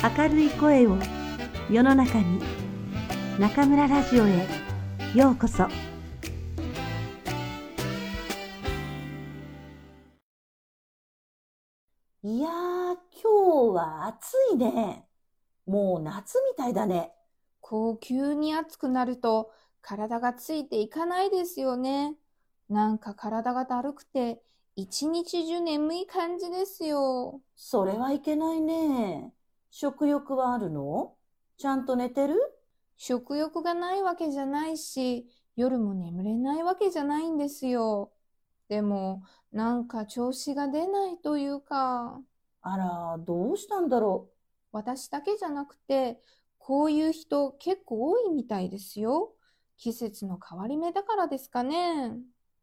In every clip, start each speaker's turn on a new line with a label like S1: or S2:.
S1: 明るい声を世の中に中村ラジオへようこそ
S2: いやー、今日は暑いね。もう夏みたいだね。
S3: こう急に暑くなると体がついていかないですよね。なんか体がだるくて一日中眠い感じですよ。
S2: それはいけないね。食欲はあるの？ちゃんと寝てる？
S3: 食欲がないわけじゃないし、夜も眠れないわけじゃないんですよ。でも、なんか調子が出ないというか、
S2: あら、どうしたんだろ
S3: 私だけじゃなくて、こういう人結構多いみたいですよ。季節の変わり目だからですかね。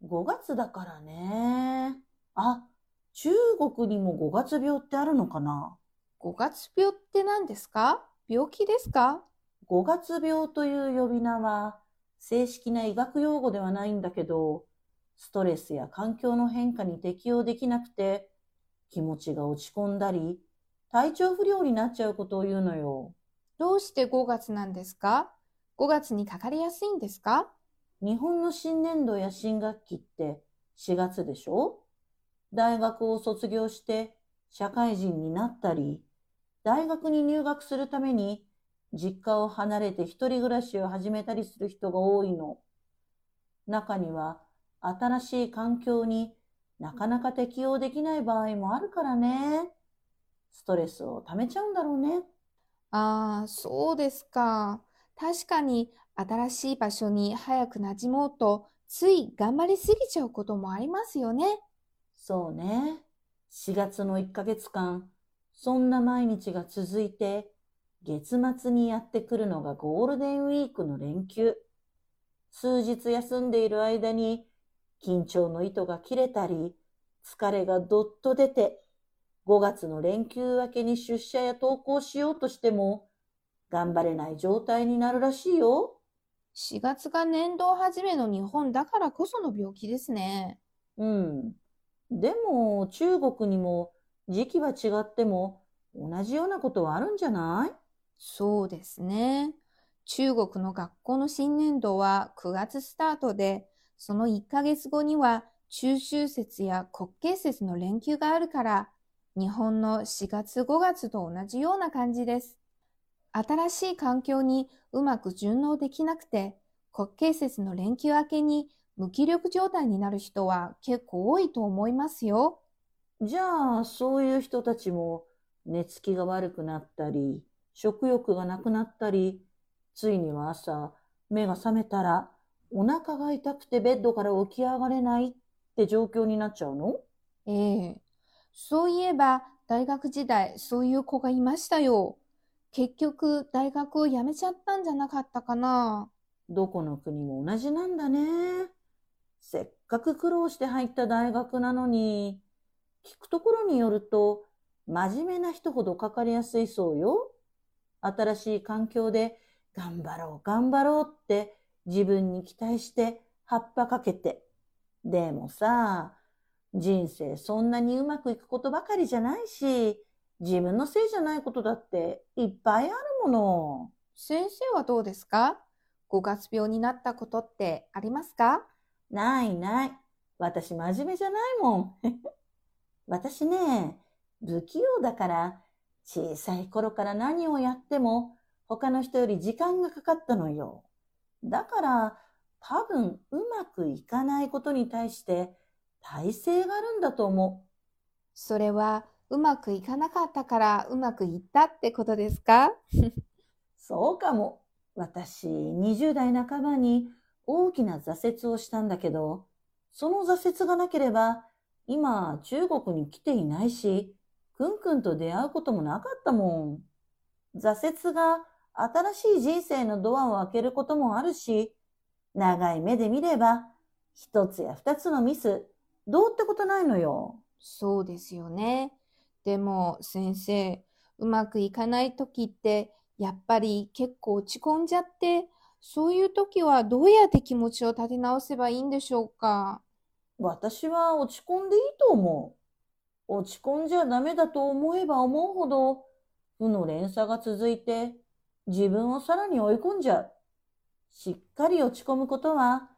S2: う。5月だからね。あ、中国にも5月病ってあるのかな？
S3: 5月病って何ですか？病気ですか
S2: ?5 月病という呼び名は正式な医学用語ではないんだけど、ストレスや環境の変化に適応できなくて、気持ちが落ち込んだり、体調不良になっちゃうことを言うのよ。
S3: どうして5月なんですか ?5 月にかかりやすいんですか？
S2: 日本の新年度や新学期って4月でしょ？大学を卒業して社会人になったり、大学に入学するために実家を離れて一人暮らしを始めたりする人が多いの。中には新しい環境になかなか適応できない場合もあるからね。ストレスを溜めちゃうんだろうね。
S3: ああ、そうですか。確かに新しい場所に早く馴染もうと、つい頑張りすぎちゃうこともありますよね。
S2: そうね。4月の1ヶ月間、そんな毎日が続いて、月末にやってくるのがゴールデンウィークの連休。数日休んでいる間に、緊張の糸が切れたり、疲れがどっと出て、5月の連休明けに出社や登校しようとしても、頑張れない状態になるらしいよ。
S3: 4月が年度始めの日本だからこその病気ですね。
S2: うん。でも、中国にも時期は違っても同じようなことはあるんじゃない？
S3: そうですね。中国の学校の新年度は9月スタートで、その1ヶ月後には中秋節や国慶節の連休があるから、日本の4月5月と同じような感じです。新しい環境にうまく順応できなくて、国慶節の連休明けに無気力状態になる人は結構多いと思いますよ。
S2: じゃあ、そういう人たちも寝つきが悪くなったり、食欲がなくなったり、ついには朝、目が覚めたら、お腹が痛くてベッドから起き上がれないって状況になっちゃうの？
S3: ええ。そういえば、大学時代、そういう子がいましたよ。結局、大学を辞めちゃったんじゃなかったかな。
S2: どこの国も同じなんだね。せっかく苦労して入った大学なのに、聞くところによると、真面目な人ほどかかりやすいそうよ。新しい環境で頑張ろう頑張ろうって自分に期待して葉っぱかけて。でもさ、人生そんなにうまくいくことばかりじゃないし、自分のせいじゃないことだっていっぱいあるもの。
S3: 先生はどうですか ?5 月病になったことってありますか？
S2: ないない。私真面目じゃないもん。私ね、不器用だから、小さい頃から何をやっても他の人より時間がかかったのよ。だから、多分うまくいかないことに対して耐性があるんだと思
S3: それは、うまくいかなかったからうまくいったってことですか？
S2: う。そうかも。私、20代半ばに大きな挫折をしたんだけど、その挫折がなければ、今、中国に来ていないし、くんくんと出会うこともなかったもん。挫折が新しい人生のドアを開けることもあるし、長い目で見れば、一つや二つのミス、どうってことないのよ。
S3: そうですよね。でも、先生、うまくいかない時って、やっぱり結構落ち込んじゃって、そういう時はどうやって気持ちを立て直せばいいんでしょうか？
S2: 私は落ち込んでいいと思う。落ち込んじゃダメだと思えば思うほど、負の連鎖が続いて自分をさらに追い込んじゃう。しっかり落ち込むことは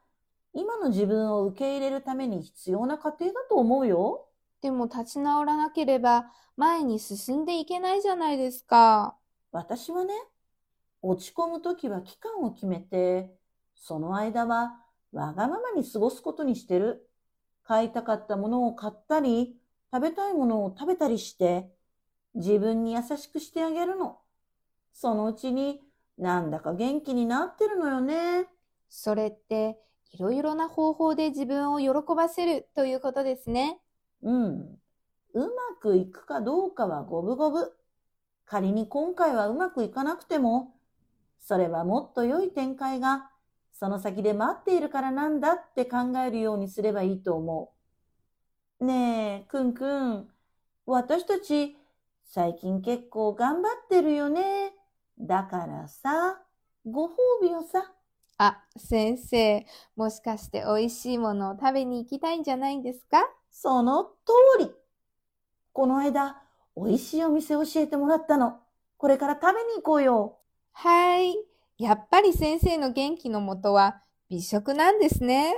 S2: 今の自分を受け入れるために必要な過程だと思うよ。
S3: でも立ち直らなければ前に進んでいけないじゃないですか。
S2: 私はね、落ち込むときは期間を決めて、その間はわがままに過ごすことにしてる。買いたかったものを買ったり、食べたいものを食べたりして、自分に優しくしてあげるの。そのうちになんだか元気になってるのよね。
S3: それっていろいろな方法で自分を喜ばせるということですね。
S2: うん。うまくいくかどうかは五分五分。仮に今回はうまくいかなくても、それはもっと良い展開がその先で待っているからなんだって考えるようにすればいいと思う。ねえ、くんくん。私たち最近結構頑張ってるよね。だからさ、ご褒美をさ。
S3: あ、先生、もしかして美味しいものを食べに行きたいんじゃないんですか？
S2: その通り。この間、美味しいお店教えてもらったの。これから食べに行こうよ。
S3: はい。やっぱり先生の元気のもとは美食なんですね。